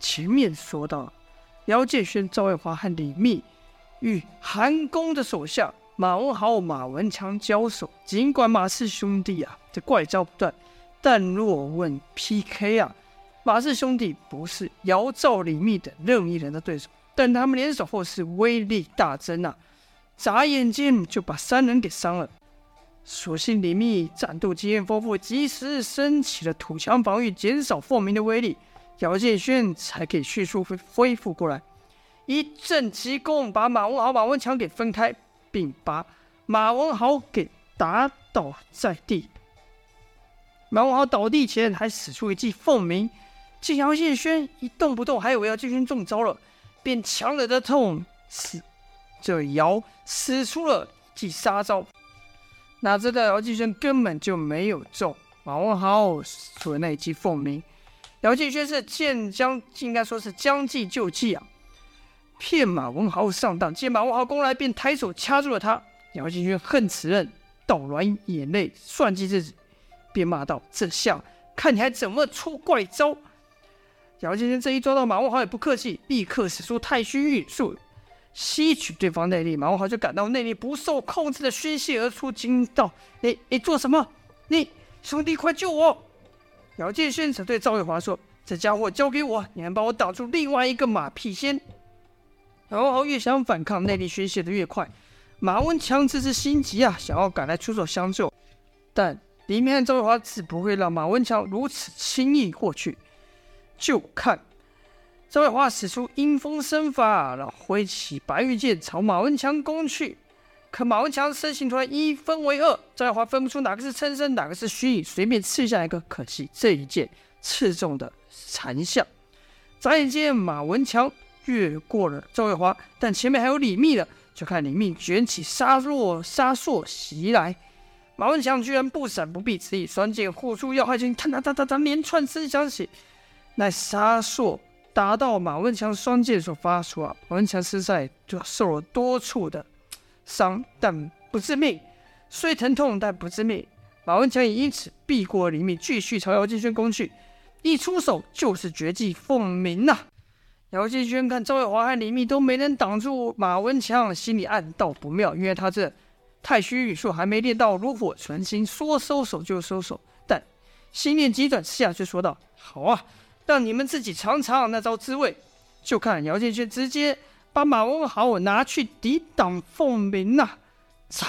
前面说到，姚建轩、赵卫华和李密与韩公的手下马文豪、马文强交手。尽管马氏兄弟啊这怪招不断，但若问 PK 啊，马氏兄弟不是姚、赵、李密等任意人的对手。但他们联手后是威力大增啊，眨眼间就把三人给伤了。所幸李密战斗经验丰富，及时升起了土墙防御，减少凤鸣的威力。姚建轩才可以迅速恢恢复过来，一阵急攻把马文豪、马文强给分开，并把马文豪给打倒在地。马文豪倒地前还使出一记凤鸣，见姚建轩一动不动，还以为姚建轩中招了，便强忍着痛使这姚使出了一记杀招。哪知道姚建轩根本就没有中马文豪所那一记凤鸣。姚建轩是见将，应该说是将计就计啊，骗马文豪上当。见马文豪攻来，便抬手掐住了他。姚建轩恨此人，倒软眼泪，算计自己，便骂道：“这下看你还怎么出怪招！”姚建轩这一抓到马文豪也不客气，立刻使出太虚运术，吸取对方内力。马文豪就感到内力不受控制的宣泄而出，惊道：“你你做什么？你兄弟快救我！”姚建轩则对赵卫华说：“这家伙交给我，你还帮我挡住另外一个马屁仙。”马文豪越想反抗，内力宣泄的越快。马文强这次心急啊，想要赶来出手相救，但李密和赵卫华自不会让马文强如此轻易过去。就看赵卫华使出阴风身法，然后挥起白玉剑朝马文强攻去。可马文强身形突然一分为二，赵月华分不出哪个是真身，哪个是虚影，随便刺下一个。可惜这一剑刺中的残像。眨眼间，马文强越过了赵月华，但前面还有李密的。就看李密卷起杀若杀硕袭来，马文强居然不闪不避，只以双剑护出要害间，哒哒哒哒哒，连串声响起，那杀硕打到马文强双剑所发出啊，马文强身上就受了多处的。伤但不致命，虽疼痛但不致命。马文强也因此避过李密，继续朝姚建轩攻去。一出手就是绝技凤鸣呐！姚建轩看赵卫华和李密都没能挡住马文强，心里暗道不妙，因为他这太虚运术还没练到炉火纯青，说收手就收手。但心念急转直下，却说道：“好啊，让你们自己尝尝那招滋味。”就看姚建轩直接。把马文豪拿去抵挡凤鸣呐！嚓！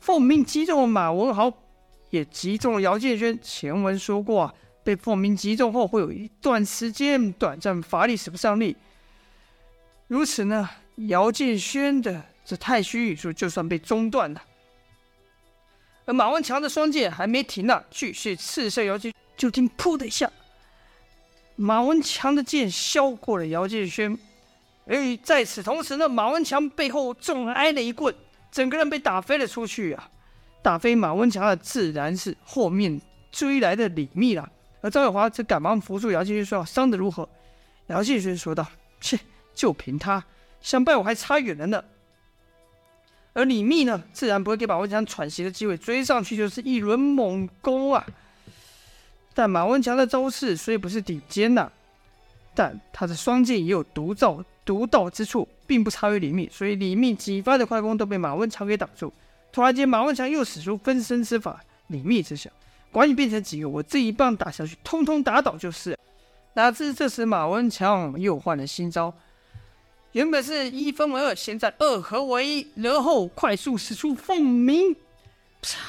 凤鸣击中了马文豪，也击中了姚建轩。前文说过啊，被凤鸣击中后会有一段时间短暂乏力，使不上力。如此呢，姚建轩的这太虚运术就算被中断了。而马文强的双剑还没停呢，继续刺向姚建。就听“噗”的一下，马文强的剑削过了姚建轩。哎，在此同时呢，马文强背后重挨了一棍，整个人被打飞了出去啊！打飞马文强的自然是后面追来的李密了。而赵月华则赶忙扶住姚建轩，说：“伤得如何？”姚建轩说道：“切，就凭他，想败我还差远了呢。”而李密呢，自然不会给马文强喘息的机会，追上去就是一轮猛攻啊！但马文强的招式虽不是顶尖呐，但他的双剑也有独造。独到之处，并不差于李密，所以李密几发的快攻都被马文强给挡住。突然间，马文强又使出分身之法，李密只想，管你变成几个，我这一棒打下去，通通打倒就是。哪知这时马文强又换了新招，原本是一分为二，现在二合为一，然后快速使出凤鸣，啪！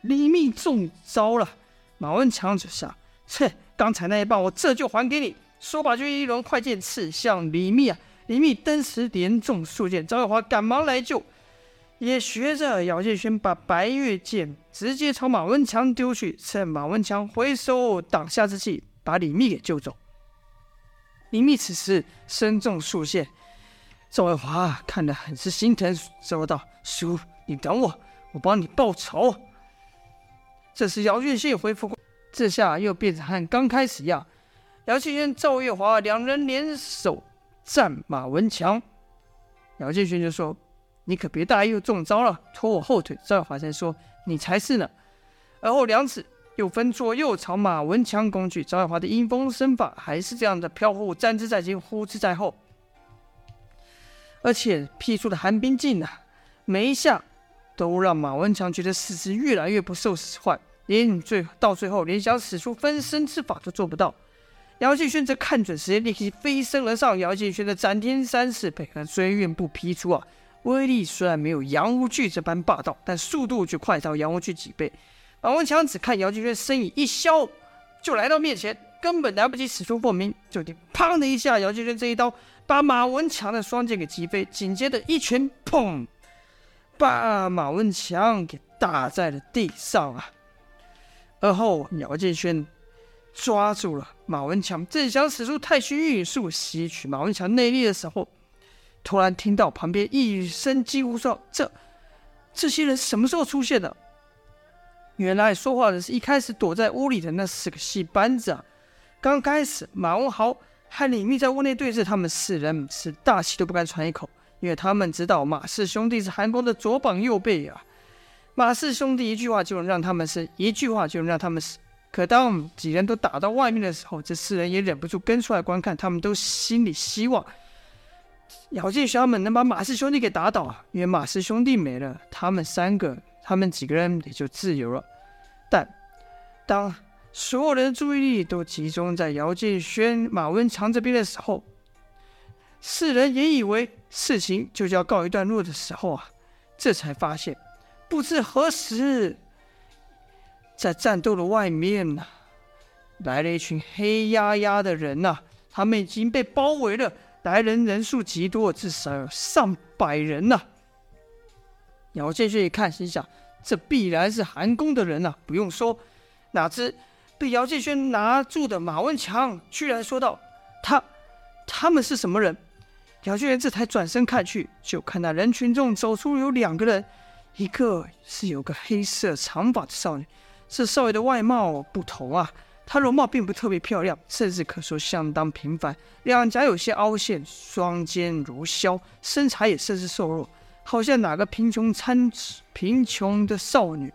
李密中招了。马文强只想，切，刚才那一棒我这就还给你。说罢，就一轮快剑刺向李密啊。李密登时连中数箭，赵月华赶忙来救，也学着姚建轩把白月剑直接朝马文强丢去，趁马文强回手挡下之际，把李密给救走。李密此时身中数箭，赵月华看得很是心疼，说道：“叔，你等我，我帮你报仇。”这时姚建轩也恢复，这下又变成和刚开始一样，姚建轩、赵月华两人联手。战马文强，姚建轩就说：“你可别大意又中招了，拖我后腿。”赵月华才说：“你才是呢。”而后两子又分左右朝马文强攻去。赵月华的阴风身法还是这样的飘忽，战之在前，呼之在后，而且劈出的寒冰劲啊，每一下都让马文强觉得四肢越来越不受使唤，连最到最后连想使出分身之法都做不到。姚建轩则看准时间，立即飞身而上。姚建轩的斩天三式配合追月步劈出啊，威力虽然没有杨无惧这般霸道，但速度却快到杨无惧几倍。马文强只看姚建轩身影一消，就来到面前，根本来不及使出凤鸣，就听“砰”的一下，姚建轩这一刀把马文强的双剑给击飞，紧接着一拳“砰”，把马文强给打在了地上啊。而后姚建轩。抓住了马文强，正想使出太虚运术吸取马文强内力的时候，突然听到旁边一声惊呼说：“这这些人什么时候出现的？”原来说话的是一开始躲在屋里的那四个戏班子啊！刚开始马文豪和李密在屋内对峙，他们四人是大气都不敢喘一口，因为他们知道马氏兄弟是韩公的左膀右臂啊！马氏兄弟一句话就能让他们死，一句话就能让他们死。可当几人都打到外面的时候，这四人也忍不住跟出来观看。他们都心里希望姚建轩们能把马氏兄弟给打倒！因为马氏兄弟没了，他们三个、他们几个人也就自由了。但当所有人的注意力都集中在姚建轩、马文强这边的时候，四人也以为事情就要告一段落的时候啊，这才发现不知何时。在战斗的外面呢、来了一群黑压压的人呐、他们已经被包围了，来人人数极多，至少有上百人呐、姚建勋一看，心想：这必然是韩公的人呐、不用说。哪知被姚建勋拿住的马文强居然说道：“他，他们是什么人？”姚建勋这才转身看去，就看到人群中走出有两个人，一个是有个黑色长发的少女。这少爷的外貌不同啊，她容貌并不特别漂亮，甚至可说相当平凡。两颊有些凹陷，双肩如削，身材也甚是瘦弱，好像哪个贫穷参贫穷的少女。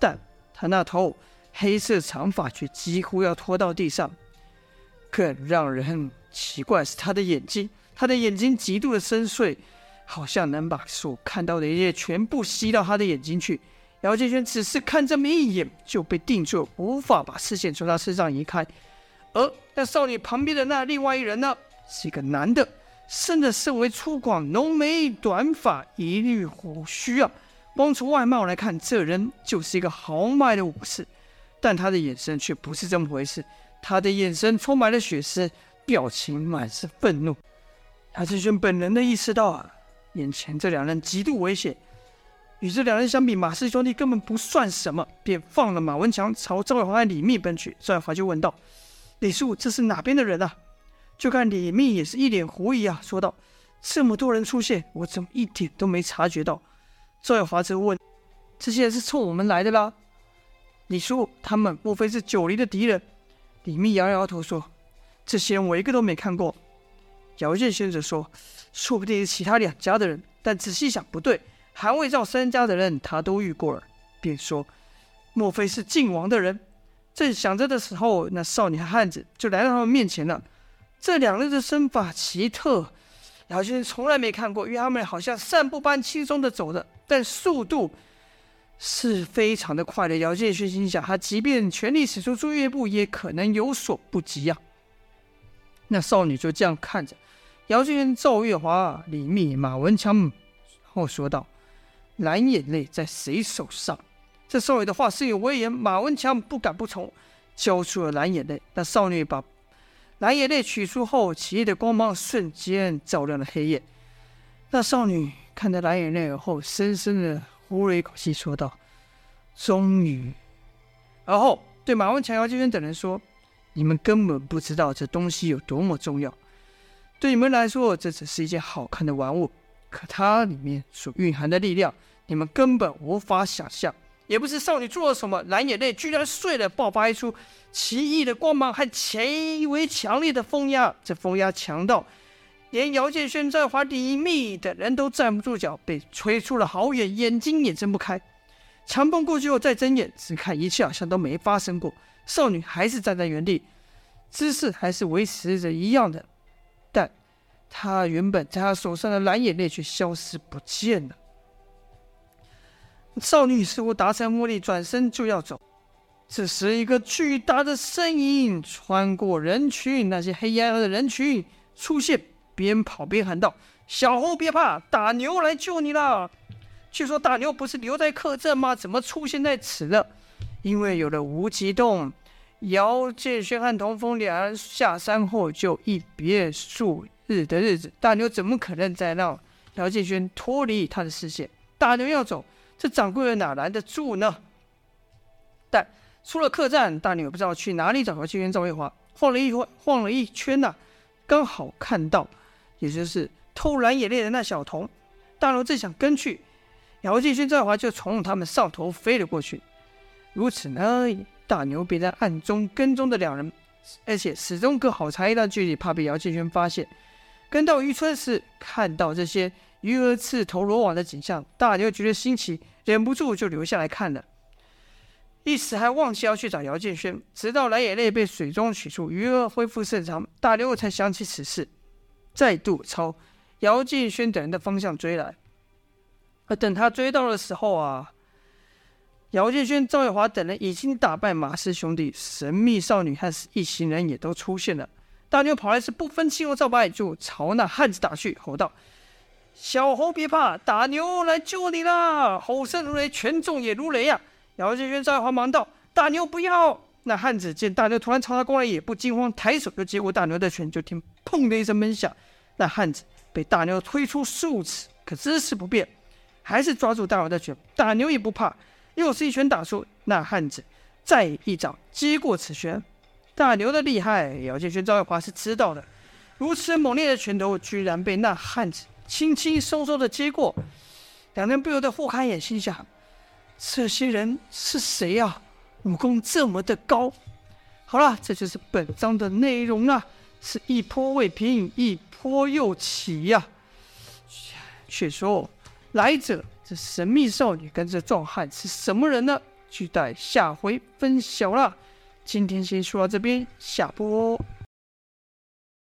但她那头黑色长发却几乎要拖到地上。更让人奇怪是她的眼睛，她的眼睛极度的深邃，好像能把所看到的一切全部吸到她的眼睛去。姚建轩只是看这么一眼，就被定住，无法把视线从他身上移开。而那少女旁边的那另外一人呢，是一个男的，生得甚为粗犷，浓眉短发，一律胡须啊。光从外貌来看，这人就是一个豪迈的武士，但他的眼神却不是这么回事。他的眼神充满了血丝，表情满是愤怒。姚建轩本能的意识到啊，眼前这两人极度危险。与这两人相比，马氏兄弟根本不算什么，便放了马文强，朝赵月华和李密奔去。赵月华就问道：“李叔，这是哪边的人啊？”就看李密也是一脸狐疑啊，说道：“这么多人出现，我怎么一点都没察觉到？”赵月华则问：“这些人是冲我们来的啦？”李叔，他们莫非是九黎的敌人？李密摇摇头说：“这些人我一个都没看过。”姚建先生说：“说不定是其他两家的人，但仔细想不对。”韩魏赵三家的人，他都遇过了，便说：“莫非是晋王的人？”正想着的时候，那少女和汉子就来到他们面前了。这两人的身法奇特，姚建从来没看过，因为他们好像散步般轻松的走着，但速度是非常的快的。姚建勋心想，他即便全力使出追月步，也可能有所不及呀、啊。那少女就这样看着姚建勋、赵月华、李密、马文强，后说道。蓝眼泪在谁手上？这少爷的话是有威严，马文强不敢不从，交出了蓝眼泪。那少女把蓝眼泪取出后，奇异的光芒瞬间照亮了黑夜。那少女看着蓝眼泪后，深深的呼了一口气，说道：“终于。”而后对马文强、姚建轩等人说：“你们根本不知道这东西有多么重要。对你们来说，这只是一件好看的玩物。”可它里面所蕴含的力量，你们根本无法想象。也不知少女做了什么，蓝眼泪居然碎了，爆发一出奇异的光芒和极为强烈的风压。这风压强到连姚建轩、在华、李密等人都站不住脚，被吹出了好远，眼睛也睁不开。强蹦过去后再睁眼，只看一切好像都没发生过。少女还是站在原地，姿势还是维持着一样的，他原本在他手上的蓝眼泪却消失不见了。少女似乎达成目的，转身就要走。这时，一个巨大的身影穿过人群，那些黑压压的人群出现，边跑边喊道：“小猴别怕，大牛来救你了！”据说大牛不是留在客栈吗？怎么出现在此了？因为有了无极洞，姚建轩和童风两人下山后就一别数日的日子，大牛怎么可能再让姚建轩脱离他的视线？大牛要走，这掌柜的哪拦得住呢？但出了客栈，大牛也不知道去哪里找姚建轩、赵卫华，晃了一晃，晃了一圈呐、刚好看到，也就是偷蓝眼泪的那小童。大牛正想跟去。姚建勋、赵华就从他们上头飞了过去，如此呢，大牛便在暗中跟踪着两人，而且始终隔好长一段距离，怕被姚建勋发现。跟到渔村时，看到这些鱼儿刺头罗网的景象，大牛觉得新奇，忍不住就留下来看了。一时还忘记要去找姚建轩，直到蓝眼泪被水中取出，鱼儿恢复正常，大牛才想起此事，再度朝姚建轩等人的方向追来。而等他追到的时候啊，姚建轩、赵月华等人已经打败马氏兄弟，神秘少女和一行人也都出现了。大牛跑来时不分青红皂白，就朝那汉子打去，吼道：“小猴别怕，大牛来救你啦！”吼声如雷，拳重也如雷呀、啊！姚建轩、赵月华忙道：“大牛不要！”那汉子见大牛突然朝他过来，也不惊慌，抬手就接过大牛的拳，就听“砰”的一声闷响，那汉子被大牛推出数尺，可姿势不变。还是抓住大牛的拳，大牛也不怕，又是一拳打出。那汉子再一掌接过此拳，大牛的厉害，姚建轩、赵月华是知道的。如此猛烈的拳头，居然被那汉子轻轻松松的接过，两人不由得互看眼，心想：这些人是谁呀？武功这么的高。好了，这就是本章的内容了，是一波未平，一波又起呀。却说。来者，这神秘少女跟这壮汉是什么人呢？就待下回分晓了。今天先说到这边，下播。